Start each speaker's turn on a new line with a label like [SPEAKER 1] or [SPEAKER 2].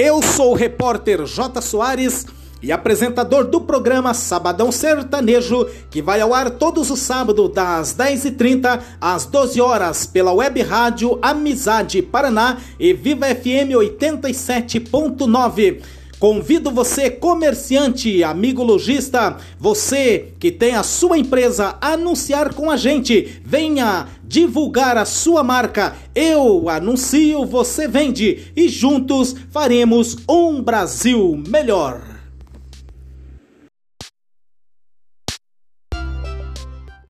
[SPEAKER 1] Eu sou o repórter J. Soares e apresentador do programa Sabadão Sertanejo, que vai ao ar todos os sábados das 10h30 às 12 horas pela web rádio Amizade Paraná e Viva FM 87.9. Convido você, comerciante, amigo lojista, você que tem a sua empresa, a anunciar com a gente. Venha divulgar a sua marca. Eu anuncio, você vende e juntos faremos um Brasil melhor.